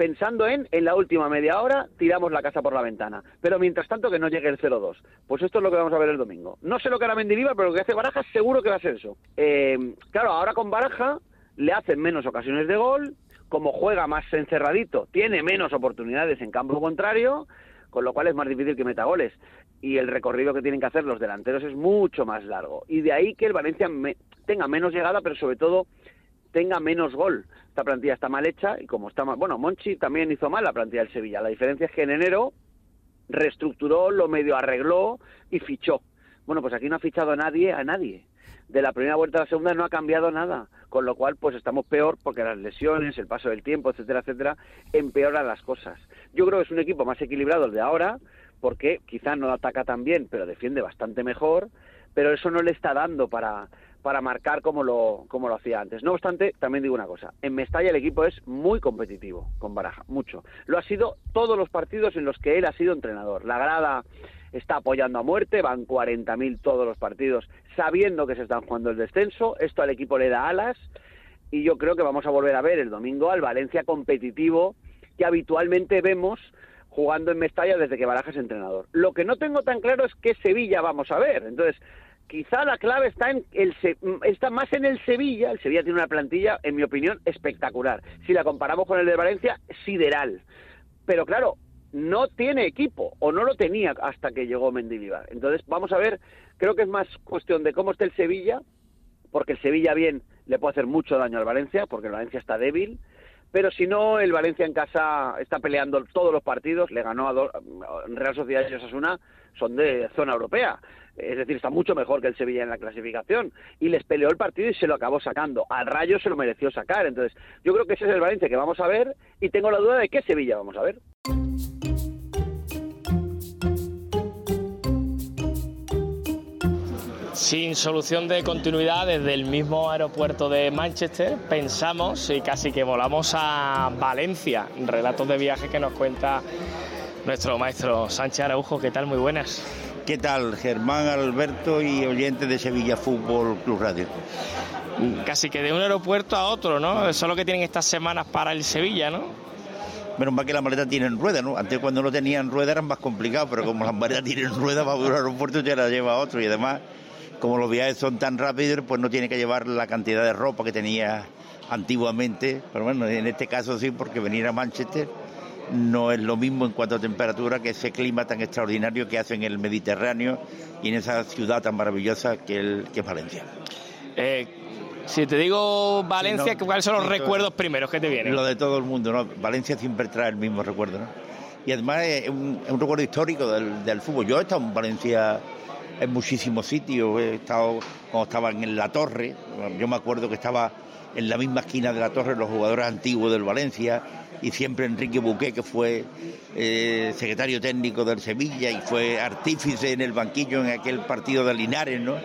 pensando en, en la última media hora, tiramos la casa por la ventana. Pero mientras tanto que no llegue el 0-2. Pues esto es lo que vamos a ver el domingo. No sé lo que hará Mendilibar, pero lo que hace Baraja seguro que va a ser eso. Eh, claro, ahora con Baraja le hacen menos ocasiones de gol, como juega más encerradito, tiene menos oportunidades en campo contrario, con lo cual es más difícil que meta goles. Y el recorrido que tienen que hacer los delanteros es mucho más largo. Y de ahí que el Valencia me, tenga menos llegada, pero sobre todo tenga menos gol. Esta plantilla está mal hecha y como está mal, bueno, Monchi también hizo mal la plantilla del Sevilla. La diferencia es que en enero reestructuró, lo medio arregló y fichó. Bueno, pues aquí no ha fichado a nadie, a nadie. De la primera vuelta a la segunda no ha cambiado nada, con lo cual pues estamos peor porque las lesiones, el paso del tiempo, etcétera, etcétera, empeoran las cosas. Yo creo que es un equipo más equilibrado el de ahora, porque quizá no ataca tan bien, pero defiende bastante mejor, pero eso no le está dando para, para marcar como lo, como lo hacía antes. No obstante, también digo una cosa, en Mestalla el equipo es muy competitivo con Baraja, mucho. Lo ha sido todos los partidos en los que él ha sido entrenador. La grada está apoyando a muerte, van 40.000 todos los partidos, sabiendo que se están jugando el descenso, esto al equipo le da alas y yo creo que vamos a volver a ver el domingo al Valencia competitivo que habitualmente vemos jugando en Mestalla desde que Baraja es entrenador. Lo que no tengo tan claro es qué Sevilla vamos a ver. Entonces, quizá la clave está en el está más en el Sevilla. El Sevilla tiene una plantilla, en mi opinión, espectacular. Si la comparamos con el de Valencia, sideral. Pero claro, no tiene equipo o no lo tenía hasta que llegó Mendilibar. Entonces, vamos a ver, creo que es más cuestión de cómo está el Sevilla, porque el Sevilla bien le puede hacer mucho daño al Valencia, porque el Valencia está débil, pero si no, el Valencia en casa está peleando todos los partidos, le ganó a Real Sociedad y Osasuna, son de zona europea, es decir, está mucho mejor que el Sevilla en la clasificación, y les peleó el partido y se lo acabó sacando, al Rayo se lo mereció sacar, entonces yo creo que ese es el Valencia que vamos a ver, y tengo la duda de qué Sevilla vamos a ver. Sin solución de continuidad desde el mismo aeropuerto de Manchester, pensamos y casi que volamos a Valencia. Relatos de viaje que nos cuenta nuestro maestro Sánchez Araujo. ¿Qué tal? Muy buenas. ¿Qué tal? Germán Alberto y oyentes de Sevilla Fútbol Club Radio. Casi que de un aeropuerto a otro, ¿no? Eso es lo que tienen estas semanas para el Sevilla, ¿no? Menos mal que las maletas tienen ruedas, ¿no? Antes cuando no tenían ruedas eran más complicados, pero como las maletas tienen ruedas, va a un aeropuerto ya la lleva a otro y además como los viajes son tan rápidos, pues no tiene que llevar la cantidad de ropa que tenía antiguamente. Pero bueno, en este caso sí, porque venir a Manchester no es lo mismo en cuanto a temperatura que ese clima tan extraordinario que hace en el Mediterráneo y en esa ciudad tan maravillosa que, el, que es Valencia. Eh, si te digo Valencia, ¿cuáles son los recuerdos primeros que te vienen? Lo de todo el mundo, ¿no? Valencia siempre trae el mismo recuerdo, ¿no? Y además es un, recuerdo histórico del, del, fútbol. Yo he estado en Valencia en muchísimos sitios. He estado cuando estaban en la torre, yo me acuerdo que estaba en la misma esquina de la torre los jugadores antiguos del Valencia y siempre Enrique Buqué, que fue eh, secretario técnico del Sevilla y fue artífice en el banquillo en aquel partido de Linares, ¿no?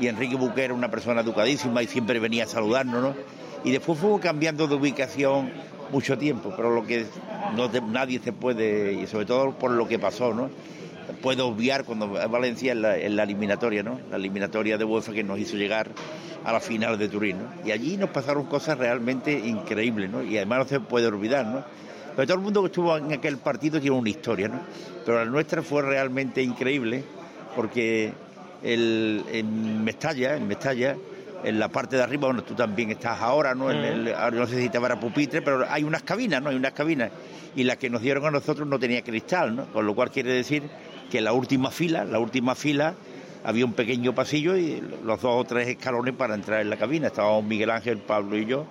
Y Enrique Buqué era una persona educadísima y siempre venía a saludarnos, ¿no? Y después fue cambiando de ubicación mucho tiempo, pero lo que no, nadie se puede, y sobre todo por lo que pasó, ¿no? Puedo obviar cuando Valencia en la, eliminatoria, ¿no? La eliminatoria de UEFA que nos hizo llegar a la final de Turín, Y allí nos pasaron cosas realmente increíbles, ¿no? Y además no se puede olvidar, ¿no? Pero todo el mundo que estuvo en aquel partido tiene una historia, ¿no? Pero la nuestra fue realmente increíble porque el, en Mestalla, en Mestalla, en la parte de arriba, bueno, tú también estás ahora, ¿no? En el, no sé si te va a pupitre, pero hay unas cabinas, ¿no? Hay unas cabinas. Y la que nos dieron a nosotros no tenía cristal, ¿no? Con lo cual quiere decir que la última fila, la última fila, había un pequeño pasillo y los dos o tres escalones para entrar en la cabina. Estábamos Miguel Ángel, Pablo y yo.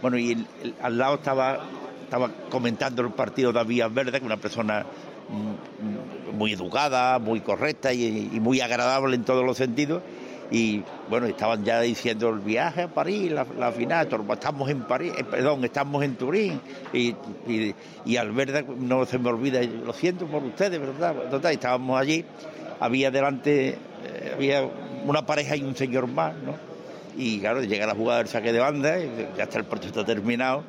Bueno, y al lado estaba, estaba comentando el partido David Verde, que una persona mm, muy educada, muy correcta y muy agradable en todos los sentidos y bueno, estaban ya diciendo el viaje a París, la, final, estamos en París, eh, perdón, estamos en Turín y, y, y al ver, no se me olvida, lo siento por ustedes, ¿verdad? Total, estábamos allí, había delante, eh, había una pareja y un señor más, ¿no? Y claro, llega la jugada del saque de banda, ya está el partido terminado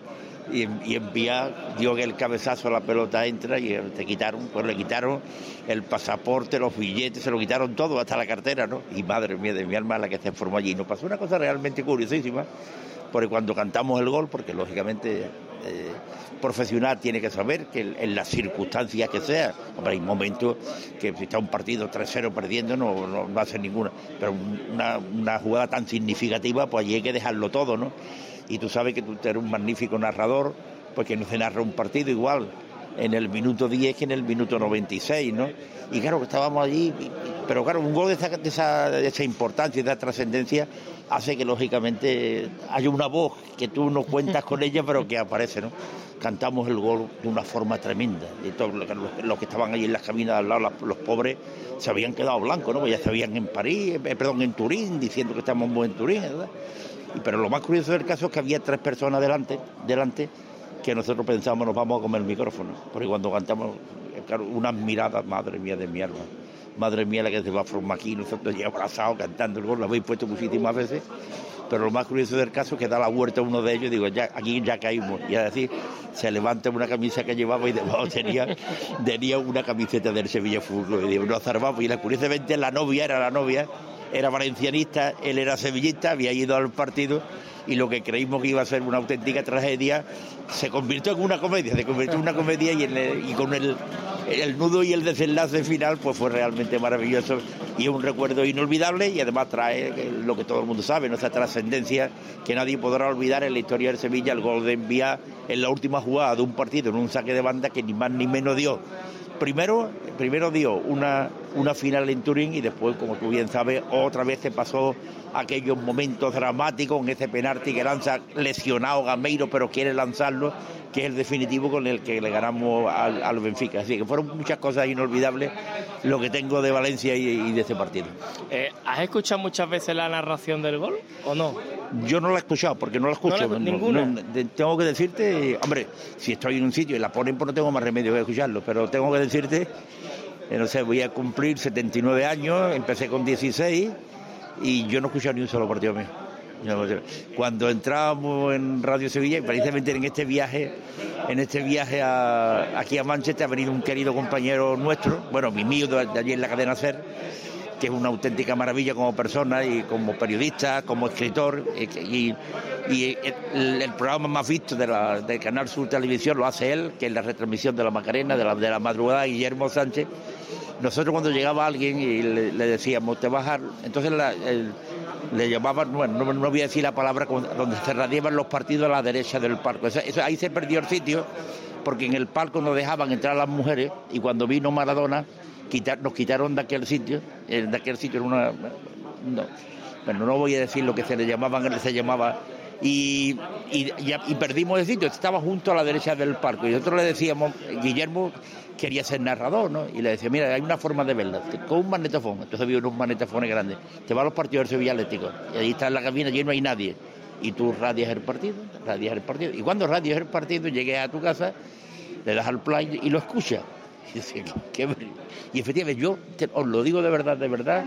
y, y envía, dio el cabezazo a la pelota entra y te quitaron, pues le quitaron el pasaporte, los billetes, se lo quitaron todo, hasta la cartera, ¿no? Y madre mía de mi alma la que se formó allí. Nos pasó una cosa realmente curiosísima, porque cuando cantamos el gol, porque lógicamente eh, profesional tiene que saber que en las circunstancias que sea, hombre, hay momentos que si está un partido 3-0 perdiendo no, no, hace ninguna, pero una, una jugada tan significativa, pues allí hay que dejarlo todo, ¿no? Y tú sabes que tú eres un magnífico narrador, porque no se narra un partido igual en el minuto 10 que en el minuto 96, ¿no? Y claro, que estábamos allí, pero claro, un gol de esa, de esa, importancia y de esa trascendencia hace que lógicamente haya una voz que tú no cuentas con ella, pero que aparece, ¿no? Cantamos el gol de una forma tremenda. Y todos los, que estaban allí en las cabinas al lado, los, pobres, se habían quedado blancos, ¿no? Pues ya se habían en París, eh, perdón, en Turín, diciendo que estamos en Turín, ¿verdad? Pero lo más curioso del caso es que había tres personas delante, delante que nosotros pensamos nos vamos a comer el micrófono, porque cuando cantamos, claro, unas miradas, madre mía de mi alma, madre mía la que se va a formar aquí, nosotros ya abrazados cantando el lo habéis puesto muchísimas veces, pero lo más curioso del caso es que da la vuelta uno de ellos y digo, ya, aquí ya caímos, y es decir, se levanta una camisa que llevaba y debajo tenía, tenía una camiseta del Sevilla Fútbol, y digo, nos zarpamos, y la, curiosamente la novia era la novia, era valencianista, él era sevillista, había ido al partido y lo que creímos que iba a ser una auténtica tragedia se convirtió en una comedia, se convirtió en una comedia y, con el, el, nudo y el desenlace final pues fue realmente maravilloso y es un recuerdo inolvidable y además trae lo que todo el mundo sabe, nuestra trascendencia que nadie podrá olvidar en la historia del Sevilla, el gol de enviar en la última jugada de un partido en un saque de banda que ni más ni menos dio primero, primero dio una, una final en Turín y después, como tú bien sabes, otra vez se pasó aquellos momentos dramáticos en ese penalti que lanza lesionado Gameiro, pero quiere lanzarlo, que es el definitivo con el que le ganamos al, al Benfica. Así que fueron muchas cosas inolvidables lo que tengo de Valencia y, de ese partido. Eh, ¿Has escuchado muchas veces la narración del gol o no? Yo no la he escuchado porque no la escucho. ¿No la- ninguna? No, de- tengo que decirte, hombre, si estoy en un sitio y la ponen, pues no tengo más remedio que escucharlo, pero tengo que decirte, no sé, voy a cumplir 79 años, empecé con 16 y yo no he escuchado ni un solo partido mío. Cuando entrábamos en Radio Sevilla, y precisamente en este viaje, en este viaje a- aquí a Manchester, ha venido un querido compañero nuestro, bueno, mi mío de, de allí en la cadena SER, que es una auténtica maravilla como persona y como periodista, como escritor. Y, el, programa más visto de, la, de Canal Sur Televisión lo hace él, que es la retransmisión de la Macarena, de la, de la madrugada, Guillermo Sánchez. Nosotros cuando llegaba alguien y le, decíamos, te bajar, entonces la- el- le llamaban, bueno, no, no voy a decir la palabra, donde se radiaban los partidos a la derecha del palco. Eso- ahí se perdió el sitio, porque en el palco no dejaban entrar a las mujeres y cuando vino Maradona nos quitaron de aquel sitio, eh, de aquel sitio era una... No, bueno, no voy a decir lo que se le llamaban, se llamaba... Y, y, perdimos el sitio, estaba junto a la derecha del palco y nosotros le decíamos, Guillermo quería ser narrador, ¿no? Y le decía, mira, hay una forma de verla, con un magnetofón, entonces había unos magnetofones grandes, te va a los partidos del Sevilla Atlético, y ahí está en la cabina, allí no hay nadie, y tú radias el partido, radias el partido, y cuando radias el partido, llegues a tu casa, le das al play y lo escuchas. Y, efectivamente, yo os lo digo de verdad, de verdad,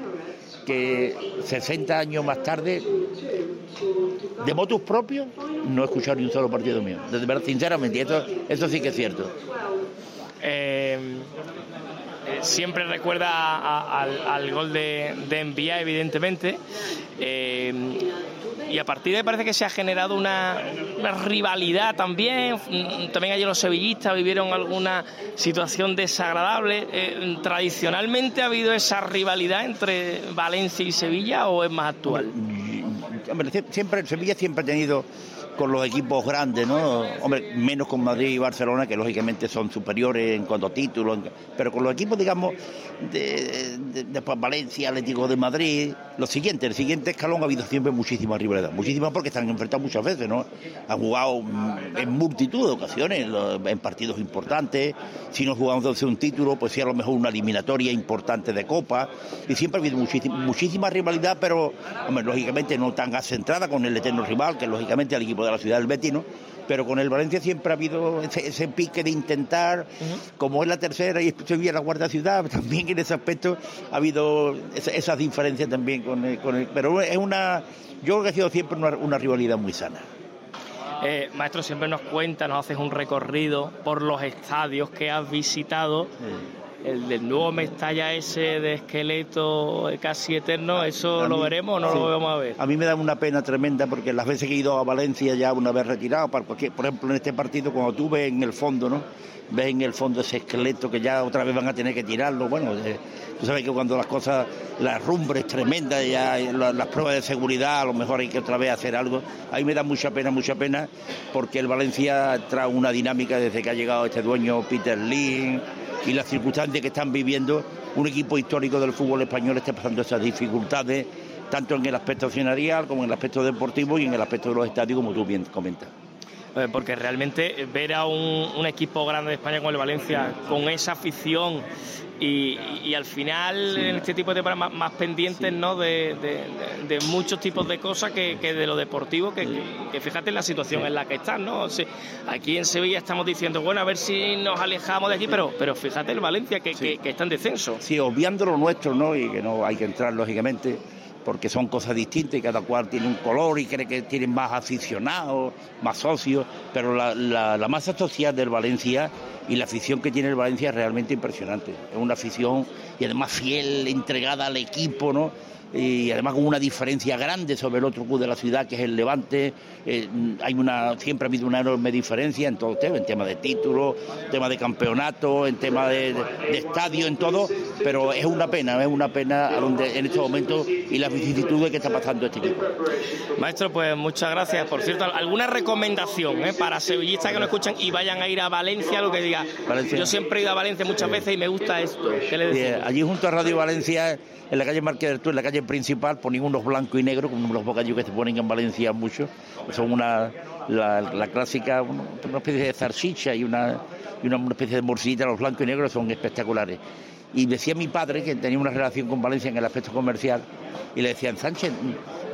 que 60 años más tarde, de motus propios, no he escuchado ni un solo partido mío. De verdad, sinceramente, eso, eso sí que es cierto. Eh, siempre recuerda a- al, gol de, de Envía, evidentemente. Eh, y a partir de ahí parece que se ha generado una, rivalidad también. También allí los sevillistas vivieron alguna situación desagradable. Eh, ¿Tradicionalmente ha habido esa rivalidad entre Valencia y Sevilla o es más actual? Siempre, Sevilla siempre ha tenido con los equipos grandes, ¿no? Hombre, menos con Madrid y Barcelona, que lógicamente son superiores en cuanto a títulos, pero con los equipos, digamos, de, de Valencia, Atlético de Madrid, lo siguiente, el siguiente escalón ha habido siempre muchísima rivalidad, muchísimas porque están enfrentados muchas veces, ¿no? Han jugado en multitud de ocasiones, en partidos importantes, si no jugamos un título, pues sí a lo mejor una eliminatoria importante de Copa, y siempre ha habido muchísima, muchísima rivalidad, pero, hombre, lógicamente no tan acentrada con el eterno rival, que lógicamente el equipo de la ciudad del Betis, ¿no? Pero con el Valencia siempre ha habido ese, ese pique de intentar, como es la tercera y Sevilla la cuarta ciudad, también en ese aspecto ha habido esa- esas diferencias también con el, con el- Pero es una. Yo creo que ha sido siempre una, una rivalidad muy sana. Eh, maestro, siempre nos cuenta, nos haces un recorrido por los estadios que has visitado. El del nuevo Mestalla ese de esqueleto casi eterno, ¿eso A lo mí- veremos o no sí. lo vamos a ver? A mí me da una pena tremenda porque las veces que he ido a Valencia ya una vez retirado, para cualquier- por ejemplo en este partido, cuando tú ves en el fondo, ¿no? Ves en el fondo ese esqueleto que ya otra vez van a tener que tirarlo. Bueno, eh, tú sabes que cuando las cosas, las rumbres tremendas, ya eh, la- las pruebas de seguridad, a lo mejor hay que otra vez hacer algo. A mí me da mucha pena, mucha pena, porque el Valencia trae una dinámica desde que ha llegado este dueño Peter Lee y las circunstancias que están viviendo un equipo histórico del fútbol español está pasando esas dificultades tanto en el aspecto accionarial como en el aspecto deportivo y en el aspecto de los estadios como tú bien comentas. Eh, porque realmente ver a un, un equipo grande de España como el Valencia, con esa afición y, y al final en este tipo de programas más, pendientes ¿no? de, de- de- de muchos tipos de cosas que, que de lo deportivo, que, que- que fíjate en la situación en la que están. ¿no? O sea, aquí en Sevilla estamos diciendo, bueno, a ver si nos alejamos de aquí, pero, pero fíjate el Valencia que, que- que está en descenso. Sí, obviando lo nuestro, ¿no? Y que no hay que entrar, lógicamente, porque son cosas distintas y cada cual tiene un color y cree que tiene más aficionados, más socios, pero la, la- la masa social del Valencia y la afición que tiene el Valencia es realmente impresionante. Es una afición y además fiel, entregada al equipo, ¿no? Y además con una diferencia grande sobre el otro club de la ciudad que es el Levante Eh, hay una siempre ha habido una enorme diferencia en todo tema en tema de títulos en tema de campeonato en tema de, de- estadio en todo pero es una pena es una pena a donde en estos momentos y las vicisitudes que está pasando este equipo Maestro, pues muchas gracias. Por cierto, ¿alguna recomendación eh, para sevillistas que nos escuchan y vayan a ir a Valencia? Lo que diga, Valencia. yo siempre he ido a Valencia muchas veces y me gusta esto. ¿Qué le decimos? Allí junto a Radio Valencia, en la calle Marqués del Tour, en la calle principal, ponen unos blancos y negros, como los bocadillos que se ponen en Valencia mucho. Son una, la, clásica, una, especie de zarchicha y una, y una, especie de morcillita, los blancos y negros son espectaculares. Y decía mi padre, que tenía una relación con Valencia en el aspecto comercial, y le decían, Sánchez,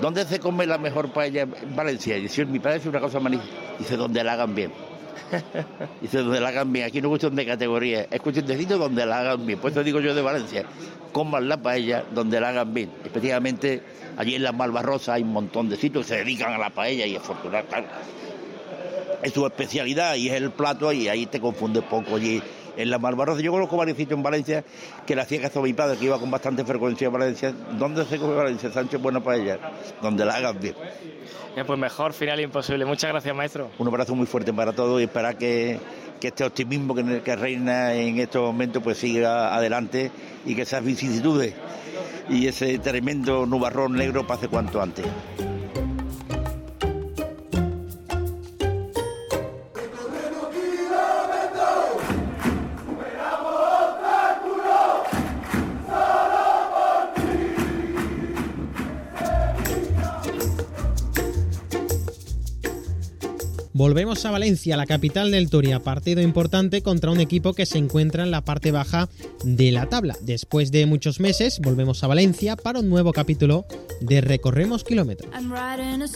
¿dónde se come la mejor paella en Valencia? Y decía, mi padre dice una cosa magnífica, dice, donde la hagan bien. Dice, donde la hagan bien. Aquí no es cuestión de categoría, es cuestión de sitio donde la hagan bien. Por eso digo yo de Valencia, coman la paella donde la hagan bien. Especialmente allí en la Malvarrosa hay un montón de sitios que se dedican a la paella y afortunadamente es su especialidad y es el plato y ahí te confunde poco allí en la Malvarrosa. Yo conozco varios sitios en Valencia que le hacía caso mi padre, que iba con bastante frecuencia a Valencia. ¿Dónde se come Valencia, Sánchez? Buena paella, donde la hagan bien. Eh, pues mejor final imposible. Muchas gracias, maestro. Un abrazo muy fuerte para todos y esperar que, que este optimismo que, que reina en estos momentos pues siga adelante y que esas vicisitudes y ese tremendo nubarrón negro pase cuanto antes. Volvemos a Valencia, la capital del Turia, partido importante contra un equipo que se encuentra en la parte baja de la tabla. Después de muchos meses, volvemos a Valencia para un nuevo capítulo de Recorremos Kilómetros.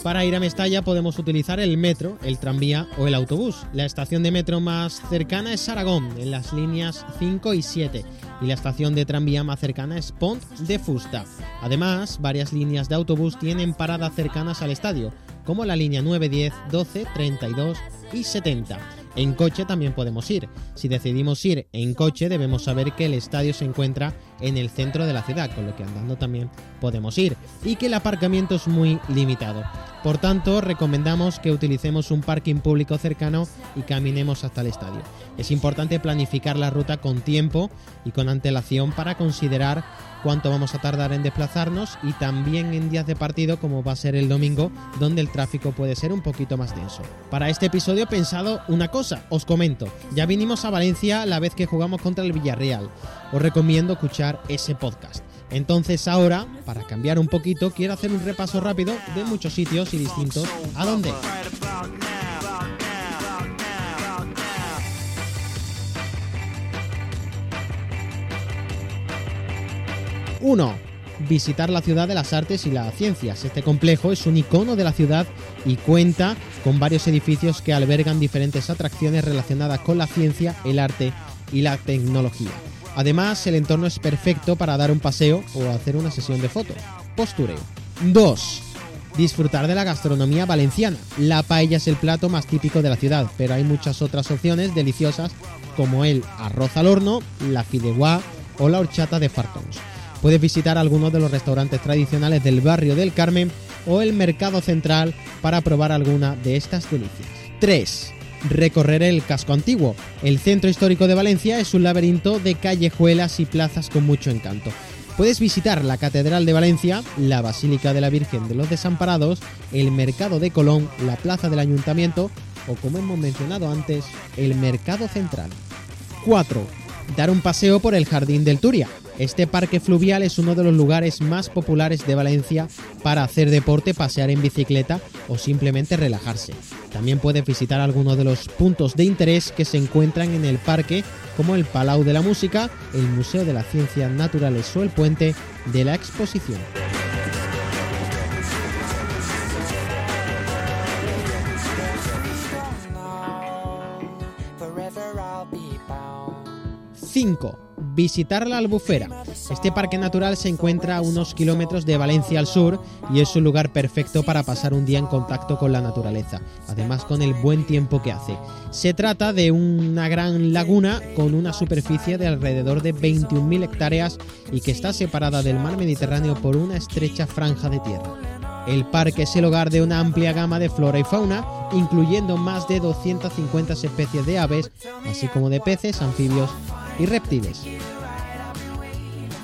Para ir a Mestalla podemos utilizar el metro, el tranvía o el autobús. La estación de metro más cercana es Aragón, en las líneas 5 y 7, y la estación de tranvía más cercana es Pont de Fusta. Además, varias líneas de autobús tienen paradas cercanas al estadio, como la línea 9, 10, 12, 32 y 70. En coche también podemos ir. Si decidimos ir en coche debemos saber que el estadio se encuentra en el centro de la ciudad, con lo que andando también podemos ir, y que el aparcamiento es muy limitado. Por tanto, recomendamos que utilicemos un parking público cercano y caminemos hasta el estadio. Es importante planificar la ruta con tiempo y con antelación para considerar cuánto vamos a tardar en desplazarnos y también en días de partido como va a ser el domingo donde el tráfico puede ser un poquito más denso. Para este episodio he pensado una cosa, os comento, ya vinimos a Valencia la vez que jugamos contra el Villarreal, os recomiendo escuchar ese podcast. Entonces ahora, para cambiar un poquito, quiero hacer un repaso rápido de muchos sitios y distintos a dónde. 1. Visitar la ciudad de las artes y las ciencias. Este complejo es un icono de la ciudad y cuenta con varios edificios que albergan diferentes atracciones relacionadas con la ciencia, el arte y la tecnología. Además, el entorno es perfecto para dar un paseo o hacer una sesión de fotos. Postureo. 2. Disfrutar de la gastronomía valenciana. La paella es el plato más típico de la ciudad, pero hay muchas otras opciones deliciosas como el arroz al horno, la fideuá o la horchata de fartons. Puedes visitar algunos de los restaurantes tradicionales del barrio del Carmen o el mercado central para probar alguna de estas delicias. 3. Recorrer el casco antiguo. El centro histórico de Valencia es un laberinto de callejuelas y plazas con mucho encanto. Puedes visitar la Catedral de Valencia, la Basílica de la Virgen de los Desamparados, el Mercado de Colón, la Plaza del Ayuntamiento o, como hemos mencionado antes, el Mercado Central. 4. dar un paseo por el Jardín del Turia. Este parque fluvial es uno de los lugares más populares de Valencia para hacer deporte, pasear en bicicleta o simplemente relajarse. También puedes visitar algunos de los puntos de interés que se encuentran en el parque, como el Palau de la Música, el Museo de las Ciencias Naturales o el Puente de la Exposición. 5. Visitar la Albufera. Este parque natural se encuentra a unos kilómetros de Valencia al sur y es un lugar perfecto para pasar un día en contacto con la naturaleza, además con el buen tiempo que hace. Se trata de una gran laguna con una superficie de alrededor de 21.000 hectáreas y que está separada del mar Mediterráneo por una estrecha franja de tierra. El parque es el hogar de una amplia gama de flora y fauna, incluyendo más de 250 especies de aves, así como de peces, anfibios y reptiles.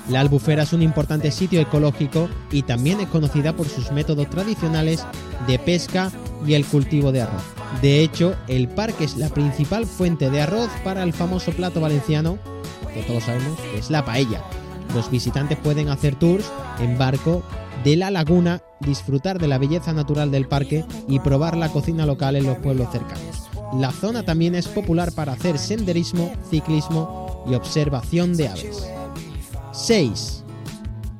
La albufera es un importante sitio ecológico y también es conocida por sus métodos tradicionales de pesca y el cultivo de arroz. De hecho, el parque es la principal fuente de arroz para el famoso plato valenciano, que todos sabemos es la paella. Los visitantes pueden hacer tours en barco de la laguna, disfrutar de la belleza natural del parque y probar la cocina local en los pueblos cercanos. La zona también es popular para hacer senderismo, ciclismo y observación de aves. 6.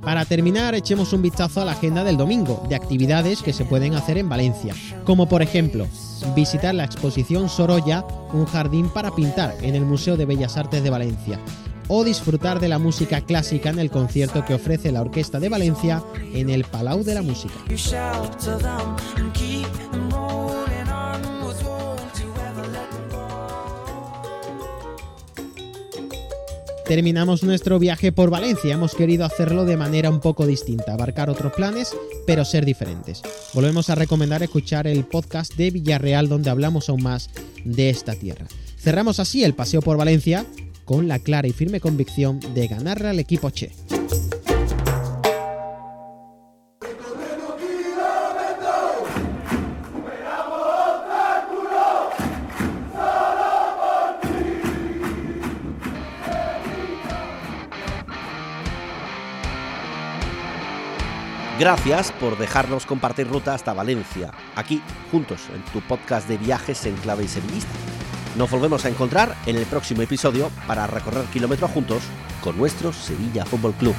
Para terminar, echemos un vistazo a la agenda del domingo de actividades que se pueden hacer en Valencia, como por ejemplo visitar la exposición Sorolla, un jardín para pintar en el Museo de Bellas Artes de Valencia, o disfrutar de la música clásica en el concierto que ofrece la Orquesta de Valencia en el Palau de la Música. Terminamos nuestro viaje por Valencia. Hemos querido hacerlo de manera un poco distinta, abarcar otros planes, pero ser diferentes. Volvemos a recomendar escuchar el podcast de Villarreal donde hablamos aún más de esta tierra. Cerramos así el paseo por Valencia con la clara y firme convicción de ganarle al equipo Che. Gracias por dejarnos compartir ruta hasta Valencia, aquí, juntos, en tu podcast de viajes en clave y sevillista. Nos volvemos a encontrar en el próximo episodio para recorrer kilómetros juntos con nuestro Sevilla Fútbol Club.